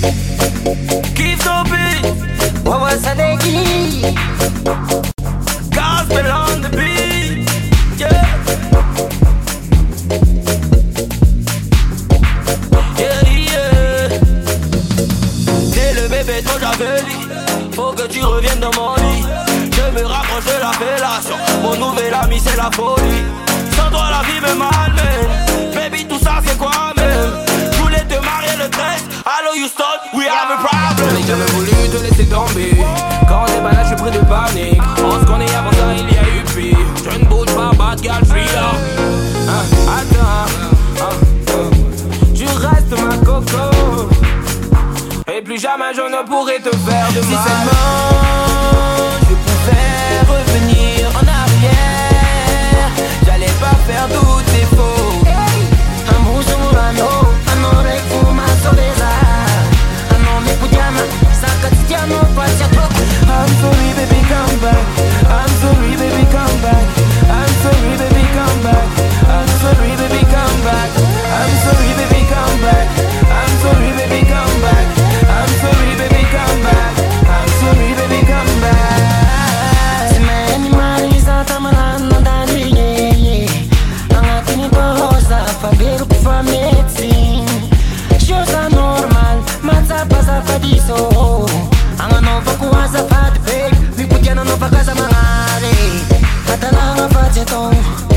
Keep the. What was I thinking? Gospel. T'es le bébé dont j'avais. Faut que tu reviennes dans mon lit. Je me rapproche de la. Mon nouvel ami, c'est la folie. Sans toi, la vie me malmène. Baby, tout ça, c'est quoi jamais voulu te laisser tomber. Quand on est là, je suis pris de panique. On se connaît avant ça, il y a eu pire. Je ne bouge pas, bad girl, je suis là. Hein, attends, hein, hein. tu restes ma coco. Et plus jamais je ne pourrai te faire de mal. Si seulement paradiso. Agnanaovako azafady be mipodiananaovakaza magnary fatanagna fatsy atao.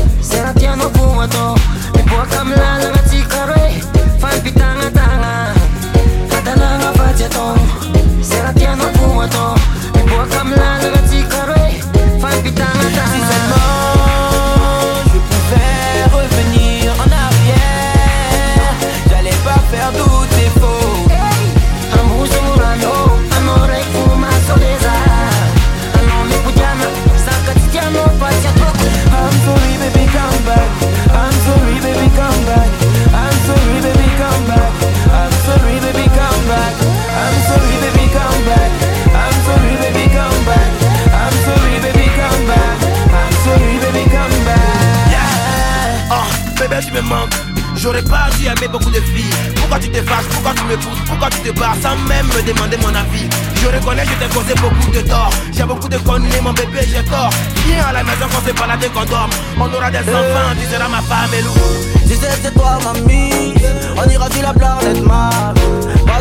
tu me manques. J'aurais pas dû aimer beaucoup de filles. Pourquoi tu te t'effaces Pourquoi tu me pousses? Pourquoi tu te bats? Sans même me demander mon avis Je reconnais, je t'ai causé beaucoup de tort. J'ai beaucoup de conneries, mon bébé, j'ai tort. Viens à la maison qu'on se balade qu'on dorme. On aura des euh. enfants, tu seras ma femme et loup. Si c'était toi, mamie, on ira sur la planète mal. Pas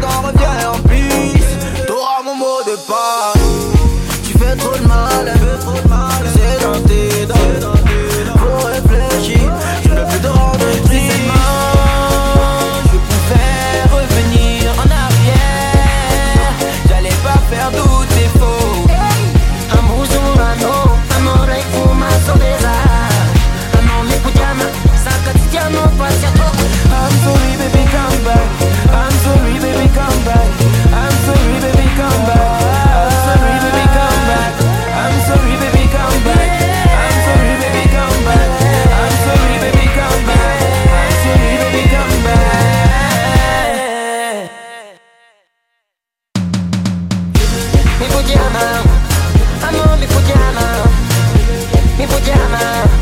mi pujama, amo mi pujama, mi pujama.